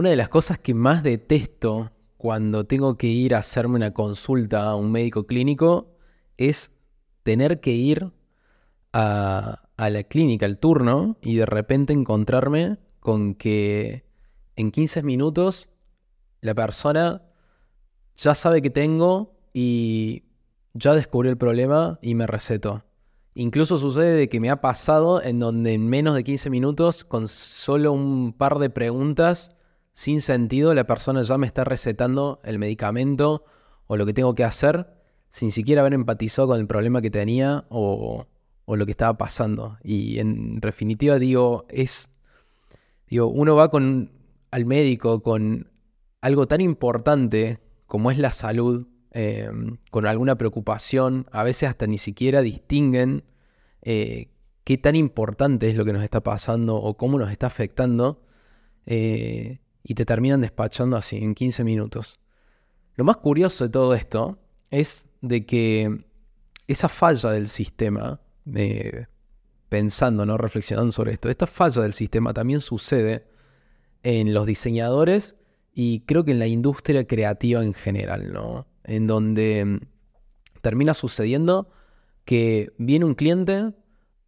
Una de las cosas que más detesto cuando tengo que ir a hacerme una consulta a un médico clínico es tener que ir a, la clínica, al turno, y de repente encontrarme con que en 15 minutos la persona ya sabe que tengo y ya descubrió el problema y me recetó. Incluso sucede que me ha pasado en donde en menos de 15 minutos, con solo un par de preguntas sin sentido, la persona ya me está recetando el medicamento o lo que tengo que hacer sin siquiera haber empatizado con el problema que tenía o, lo que estaba pasando. Y en definitiva digo, es, digo, uno va con, al médico con algo tan importante como es la salud, em, con alguna preocupación, a veces hasta ni siquiera distinguen eh, qué tan importante es lo que nos está pasando o cómo nos está afectando, eh, y te terminan despachando así, en 15 minutos. Lo más curioso de todo esto es de que esa falla del sistema, pensando, ¿no? reflexionando sobre esto, esta falla del sistema también sucede en los diseñadores y creo que en la industria creativa en general, ¿no? En donde mm, termina sucediendo que viene un cliente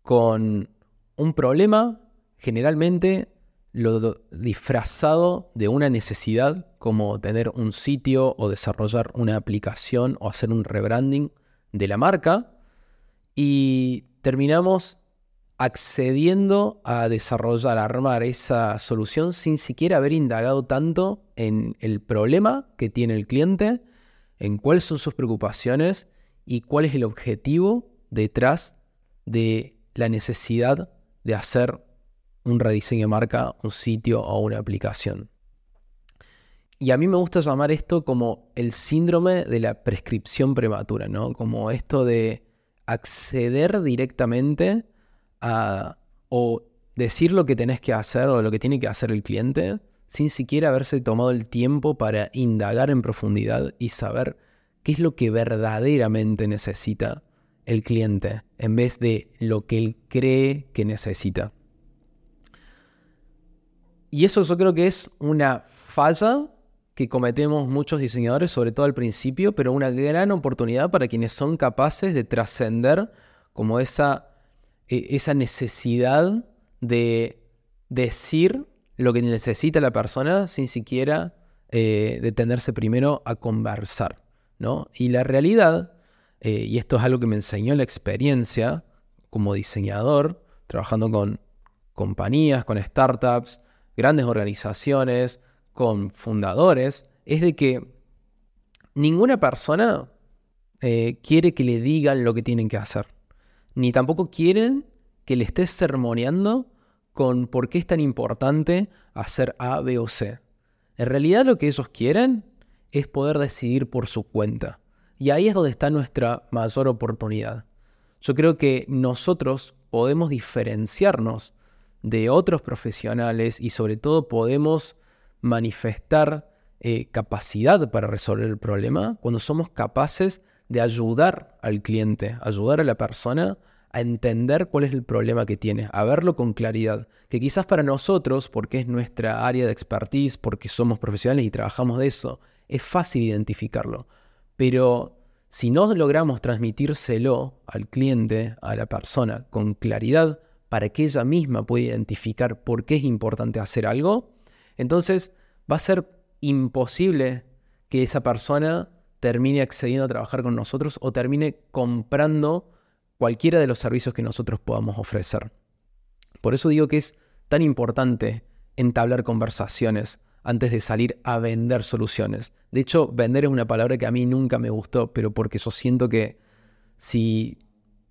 con un problema, generalmente lo disfrazado de una necesidad como tener un sitio o desarrollar una aplicación o hacer un rebranding de la marca y terminamos accediendo a desarrollar, a armar esa solución sin siquiera haber indagado tanto en el problema que tiene el cliente, en cuáles son sus preocupaciones y cuál es el objetivo detrás de la necesidad de hacer un rediseño de marca, un sitio o una aplicación. Y a mí me gusta llamar esto como el síndrome de la prescripción prematura, ¿no? Como esto de acceder directamente a o decir lo que tenés que hacer o lo que tiene que hacer el cliente sin siquiera haberse tomado el tiempo para indagar en profundidad y saber qué es lo que verdaderamente necesita el cliente en vez de lo que él cree que necesita. Y eso yo creo que es una falla que cometemos muchos diseñadores, sobre todo al principio, pero una gran oportunidad para quienes son capaces de trascender como esa, e, esa necesidad de decir lo que necesita la persona sin siquiera eh, detenerse primero a conversar. ¿no? Y la realidad, eh, y esto es algo que me enseñó la experiencia como diseñador, trabajando con compañías, con startups, grandes organizaciones, con fundadores, es de que ninguna persona eh, quiere que le digan lo que tienen que hacer. Ni tampoco quieren que le estés sermoneando con por qué es tan importante hacer A, B o C. En realidad lo que ellos quieren es poder decidir por su cuenta. Y ahí es donde está nuestra mayor oportunidad. Yo creo que nosotros podemos diferenciarnos de otros profesionales y sobre todo podemos manifestar eh, capacidad para resolver el problema cuando somos capaces de ayudar al cliente, ayudar a la persona a entender cuál es el problema que tiene, a verlo con claridad, que quizás para nosotros, porque es nuestra área de expertise, porque somos profesionales y trabajamos de eso, es fácil identificarlo, pero si no logramos transmitírselo al cliente, a la persona, con claridad, para que ella misma pueda identificar por qué es importante hacer algo, entonces va a ser imposible que esa persona termine accediendo a trabajar con nosotros o termine comprando cualquiera de los servicios que nosotros podamos ofrecer. Por eso digo que es tan importante entablar conversaciones antes de salir a vender soluciones. De hecho, vender es una palabra que a mí nunca me gustó, pero porque yo siento que si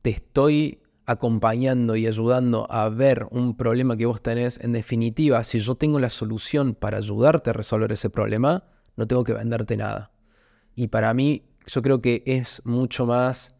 te estoy acompañando y ayudando a ver un problema que vos tenés, en definitiva, si yo tengo la solución para ayudarte a resolver ese problema, no tengo que venderte nada. Y para mí, yo creo que es mucho más,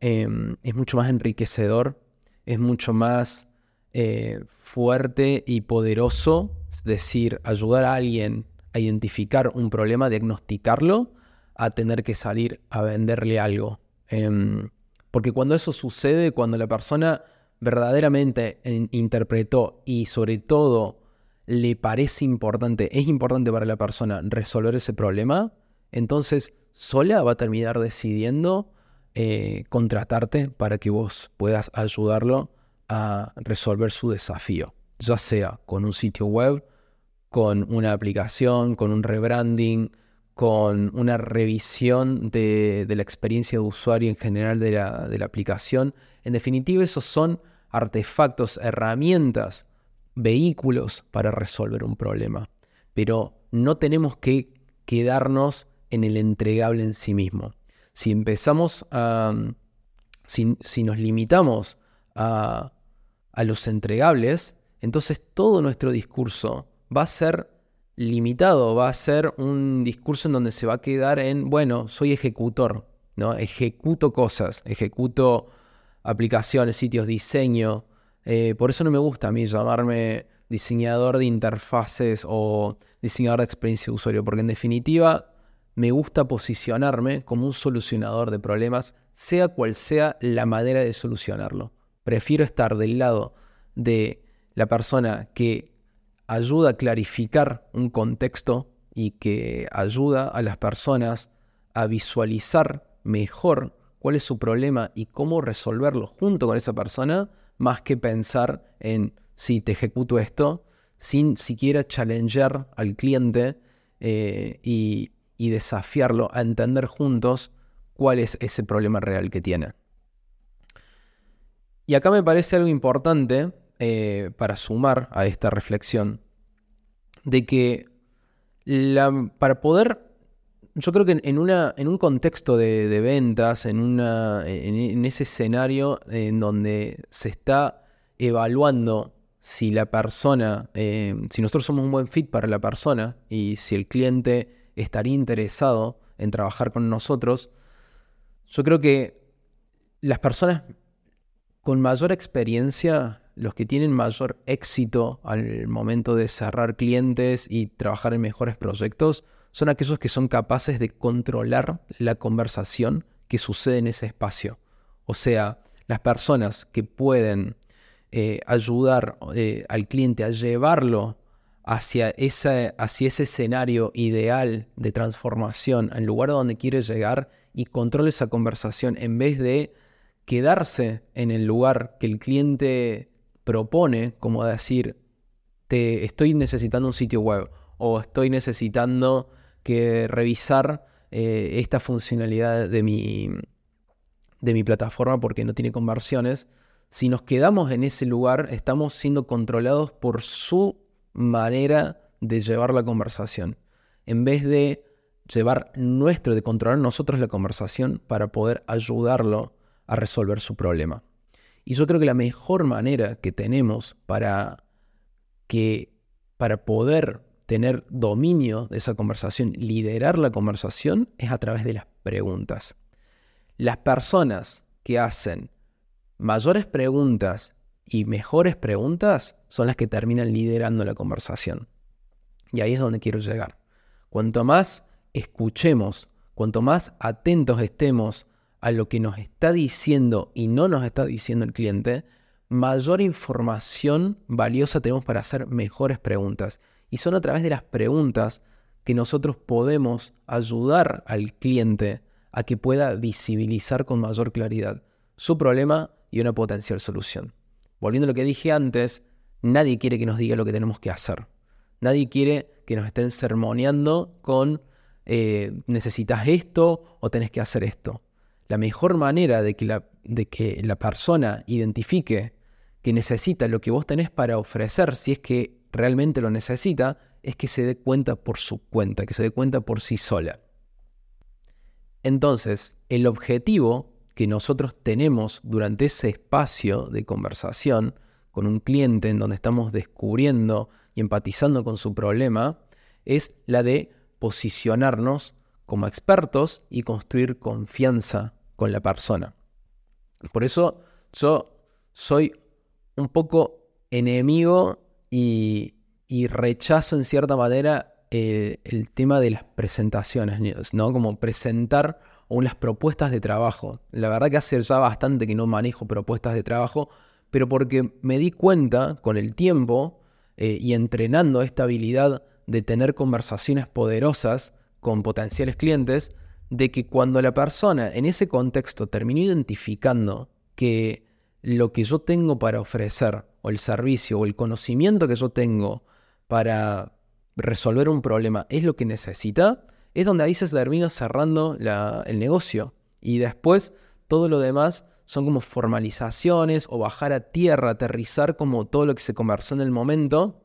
em, es mucho más enriquecedor, es mucho más eh, fuerte y poderoso, es decir, ayudar a alguien a identificar un problema, diagnosticarlo, a tener que salir a venderle algo. Em, porque cuando eso sucede, cuando la persona verdaderamente interpretó y sobre todo le parece importante, es importante para la persona resolver ese problema, entonces sola va a terminar decidiendo eh, contratarte para que vos puedas ayudarlo a resolver su desafío, ya sea con un sitio web, con una aplicación, con un rebranding, con una revisión de, la experiencia de usuario en general de la, aplicación. En definitiva, esos son artefactos, herramientas, vehículos para resolver un problema. Pero no tenemos que quedarnos en el entregable en sí mismo. Si empezamos a... Si, nos limitamos a, a los entregables, entonces todo nuestro discurso va a ser limitado, va a ser un discurso en donde se va a quedar en, bueno, soy ejecutor, ¿no? Ejecuto cosas, ejecuto aplicaciones, sitios, diseño. Eh, por eso no me gusta a mí llamarme diseñador de interfaces o diseñador de experiencia de usuario, porque en definitiva me gusta posicionarme como un solucionador de problemas, sea cual sea la manera de solucionarlo. Prefiero estar del lado de la persona que ayuda a clarificar un contexto y que ayuda a las personas a visualizar mejor cuál es su problema y cómo resolverlo junto con esa persona, más que pensar en si te ejecuto esto, sin siquiera challengear al cliente eh, y, y desafiarlo a entender juntos cuál es ese problema real que tiene. Y acá me parece algo importante eh, para sumar a esta reflexión, de que para poder, yo creo que en, una, en un contexto de, ventas, en, una, en, ese escenario en donde se está evaluando si la persona, eh, si nosotros somos un buen fit para la persona y si el cliente estaría interesado en trabajar con nosotros, yo creo que las personas con mayor experiencia los que tienen mayor éxito al momento de cerrar clientes y trabajar en mejores proyectos son aquellos que son capaces de controlar la conversación que sucede en ese espacio. O sea, las personas que pueden eh, ayudar eh, al cliente a llevarlo hacia, hacia ese escenario ideal de transformación, al lugar donde quiere llegar y controle esa conversación en vez de quedarse en el lugar que el cliente propone como decir, te estoy necesitando un sitio web o estoy necesitando que revisar eh, esta funcionalidad de mi, de mi plataforma porque no tiene conversiones. Si nos quedamos en ese lugar, estamos siendo controlados por su manera de llevar la conversación. En vez de llevar nuestro, de controlar nosotros la conversación para poder ayudarlo a resolver su problema. Y yo creo que la mejor manera que tenemos para que para poder tener dominio de esa conversación, liderar la conversación, es a través de las preguntas. Las personas que hacen mayores preguntas y mejores preguntas son las que terminan liderando la conversación. Y ahí es donde quiero llegar. Cuanto más escuchemos, cuanto más atentos estemos a lo que nos está diciendo y no nos está diciendo el cliente, mayor información valiosa tenemos para hacer mejores preguntas. Y son a través de las preguntas que nosotros podemos ayudar al cliente a que pueda visibilizar con mayor claridad su problema y una potencial solución. Volviendo a lo que dije antes, nadie quiere que nos diga lo que tenemos que hacer. Nadie quiere que nos estén sermoneando con eh, necesitas esto o tenés que hacer esto la mejor manera de que la, de que la persona identifique que necesita lo que vos tenés para ofrecer, si es que realmente lo necesita, es que se dé cuenta por su cuenta, que se dé cuenta por sí sola. Entonces, el objetivo que nosotros tenemos durante ese espacio de conversación con un cliente en donde estamos descubriendo y empatizando con su problema, es la de posicionarnos como expertos y construir confianza con la persona. Por eso yo soy un poco enemigo y, rechazo en cierta manera el tema de las presentaciones, ¿no? Como presentar unas propuestas de trabajo. La verdad que hace ya bastante que no manejo propuestas de trabajo, pero porque me di cuenta con el tiempo eh, y entrenando esta habilidad de tener conversaciones poderosas con potenciales clientes, de que cuando la persona en ese contexto terminó identificando que lo que yo tengo para ofrecer, o el servicio, o el conocimiento que yo tengo para resolver un problema es lo que necesita, es donde ahí se termina cerrando el negocio. Y después todo lo demás son como formalizaciones o bajar a tierra, aterrizar como todo lo que se conversó en el momento.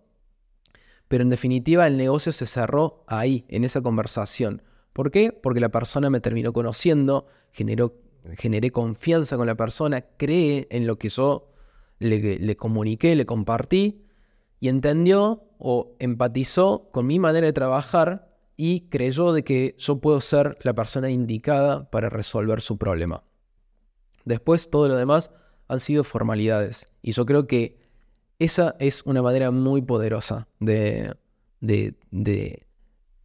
Pero en definitiva el negocio se cerró ahí, en esa conversación. ¿Por qué? Porque la persona me terminó conociendo, generó, generé confianza con la persona, cree en lo que yo le, comuniqué, le compartí y entendió o empatizó con mi manera de trabajar y creyó de que yo puedo ser la persona indicada para resolver su problema. Después todo lo demás han sido formalidades y yo creo que esa es una manera muy poderosa de, de, de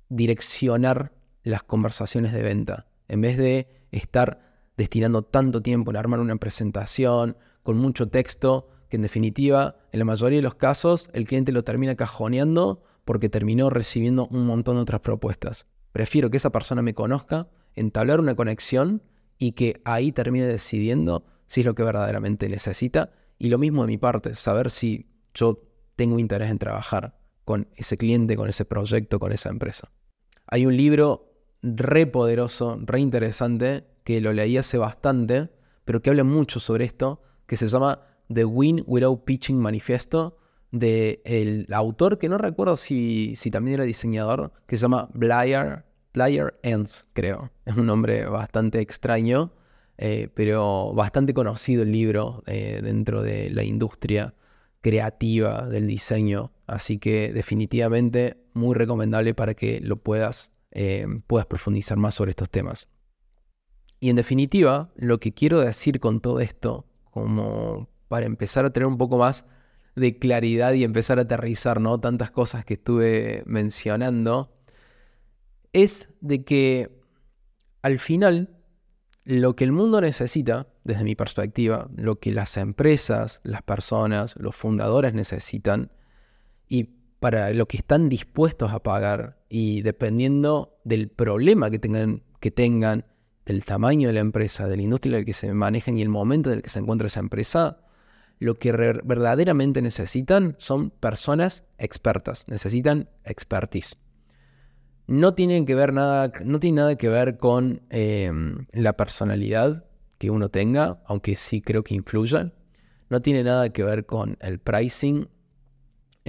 direccionar las conversaciones de venta. En vez de estar destinando tanto tiempo en armar una presentación con mucho texto, que en definitiva, en la mayoría de los casos, el cliente lo termina cajoneando porque terminó recibiendo un montón de otras propuestas. Prefiero que esa persona me conozca, entablar una conexión y que ahí termine decidiendo si es lo que verdaderamente necesita. Y lo mismo de mi parte, saber si yo tengo interés en trabajar con ese cliente, con ese proyecto, con esa empresa. Hay un libro re poderoso, re interesante, que lo leí hace bastante, pero que habla mucho sobre esto, que se llama The Win Without Pitching Manifesto, del el autor, que no recuerdo si, si, también era diseñador, que se llama Blair, Blair Ends, creo. Es un nombre bastante extraño, eh, pero bastante conocido el libro eh, dentro de la industria creativa del diseño. Así que definitivamente muy recomendable para que lo puedas, eh, puedas profundizar más sobre estos temas. Y en definitiva, lo que quiero decir con todo esto, como para empezar a tener un poco más de claridad y empezar a aterrizar, ¿no? Tantas cosas que estuve mencionando, es de que al final lo que el mundo necesita, desde mi perspectiva, lo que las empresas, las personas, los fundadores necesitan, y para lo que están dispuestos a pagar, y dependiendo del problema que tengan, que tengan, del tamaño de la empresa, de la industria en la que se manejan y el momento en el que se encuentra esa empresa, lo que verdaderamente necesitan son personas expertas, necesitan expertise. No tienen que ver nada, no tiene nada que ver con em, la personalidad que uno tenga, aunque sí creo que influya. No tiene nada que ver con el pricing,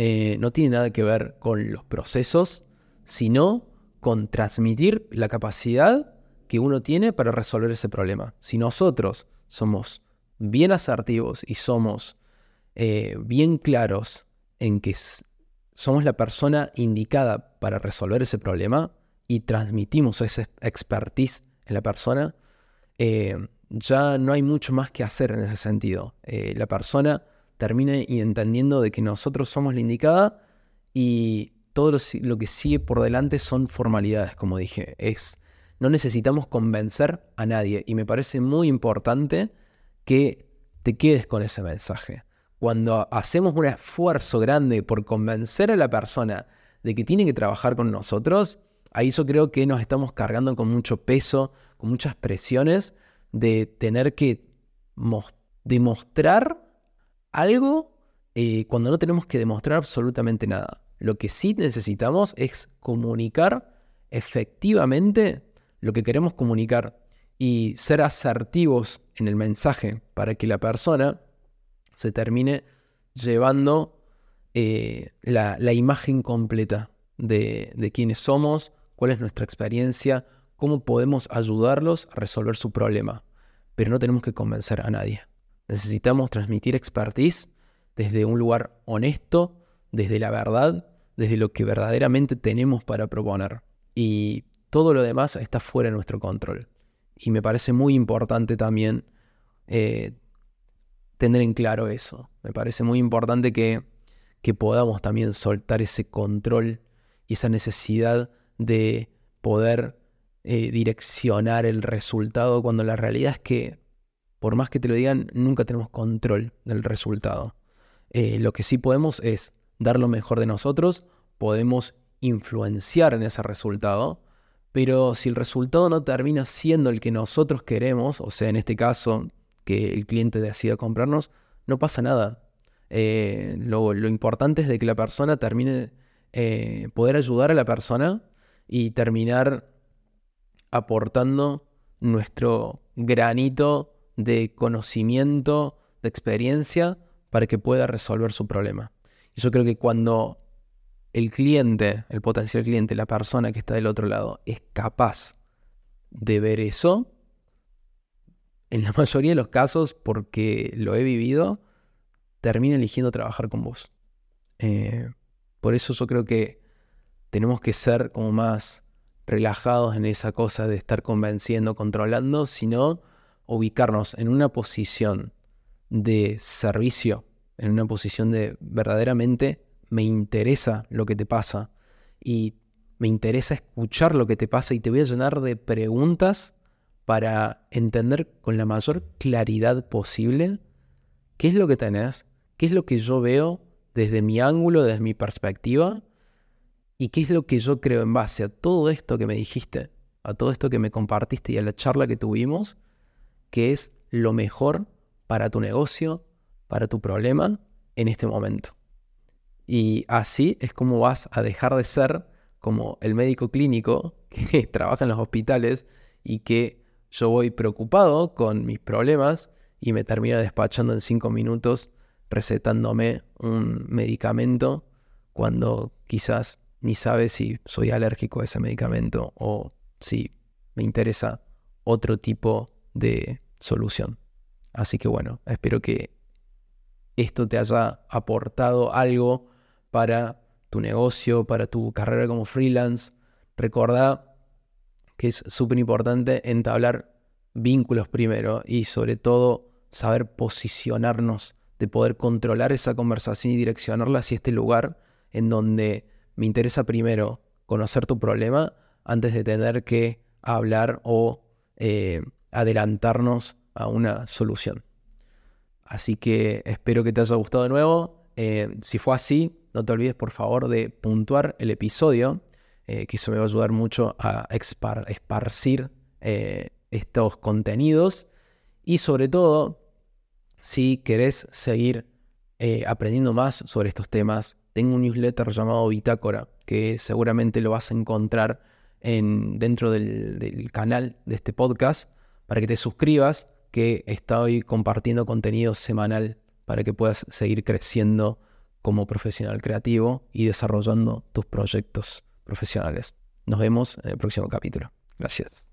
eh, no tiene nada que ver con los procesos, sino con transmitir la capacidad que uno tiene para resolver ese problema. Si nosotros somos bien asertivos y somos eh, bien claros en que somos la persona indicada para resolver ese problema y transmitimos esa expertise en la persona, eh, ya no hay mucho más que hacer en ese sentido. La persona termina entendiendo de que nosotros somos la indicada y todo lo, lo, que sigue por delante son formalidades, como dije. Es, no necesitamos convencer a nadie y me parece muy importante que te quedes con ese mensaje. Cuando hacemos un esfuerzo grande por convencer a la persona de que tiene que trabajar con nosotros, ahí yo creo que nos estamos cargando con mucho peso, con muchas presiones de tener que demostrar algo eh, cuando no tenemos que demostrar absolutamente nada. Lo que sí necesitamos es comunicar efectivamente lo que queremos comunicar y ser asertivos en el mensaje para que la persona se termine llevando eh, la, imagen completa de, de quiénes somos, cuál es nuestra experiencia, cómo podemos ayudarlos a resolver su problema. Pero no tenemos que convencer a nadie. Necesitamos transmitir expertise desde un lugar honesto, desde la verdad, desde lo que verdaderamente tenemos para proponer. Y todo lo demás está fuera de nuestro control. Y me parece muy importante también eh, tener en claro eso. Me parece muy importante que, podamos también soltar ese control y esa necesidad de poder eh, direccionar el resultado cuando la realidad es que, por más que te lo digan, nunca tenemos control del resultado. Eh, lo que sí podemos es dar lo mejor de nosotros, podemos influenciar en ese resultado, pero si el resultado no termina siendo el que nosotros queremos, o sea, en este caso, que el cliente decida comprarnos, no pasa nada. Eh, lo, importante es de que la persona termine, eh, poder ayudar a la persona y terminar aportando nuestro granito de conocimiento, de experiencia, para que pueda resolver su problema. Y yo creo que cuando el cliente, el potencial cliente, la persona que está del otro lado, es capaz de ver eso, en la mayoría de los casos, porque lo he vivido, termina eligiendo trabajar con vos. Eh, por eso yo creo que tenemos que ser como más relajados en esa cosa de estar convenciendo, controlando, sino ubicarnos en una posición de servicio, en una posición de verdaderamente me interesa lo que te pasa y me interesa escuchar lo que te pasa y te voy a llenar de preguntas para entender con la mayor claridad posible qué es lo que tenés, qué es lo que yo veo desde mi ángulo, desde mi perspectiva y qué es lo que yo creo en base a todo esto que me dijiste, a todo esto que me compartiste y a la charla que tuvimos, que es lo mejor para tu negocio, para tu problema en este momento. Y así es como vas a dejar de ser como el médico clínico que trabaja en los hospitales y que yo voy preocupado con mis problemas y me termina despachando en cinco minutos recetándome un medicamento cuando quizás ni sabe si soy alérgico a ese medicamento o si me interesa otro tipo de solución. Así que bueno, espero que esto te haya aportado algo para tu negocio, para tu carrera como freelance. Recordá que es súper importante entablar vínculos primero y sobre todo saber posicionarnos, de poder controlar esa conversación y direccionarla hacia este lugar en donde me interesa primero conocer tu problema antes de tener que hablar o eh, adelantarnos a una solución. Así que espero que te haya gustado de nuevo. Eh, si fue así, no te olvides por favor de puntuar el episodio, eh, que eso me va a ayudar mucho a esparcir eh, estos contenidos. Y sobre todo, si querés seguir aprendiendo más sobre estos temas, tengo un newsletter llamado Bitácora, que seguramente lo vas a encontrar en, dentro del canal de este podcast, para que te suscribas que estoy compartiendo contenido semanal para que puedas seguir creciendo como profesional creativo y desarrollando tus proyectos profesionales. Nos vemos en el próximo capítulo. Gracias.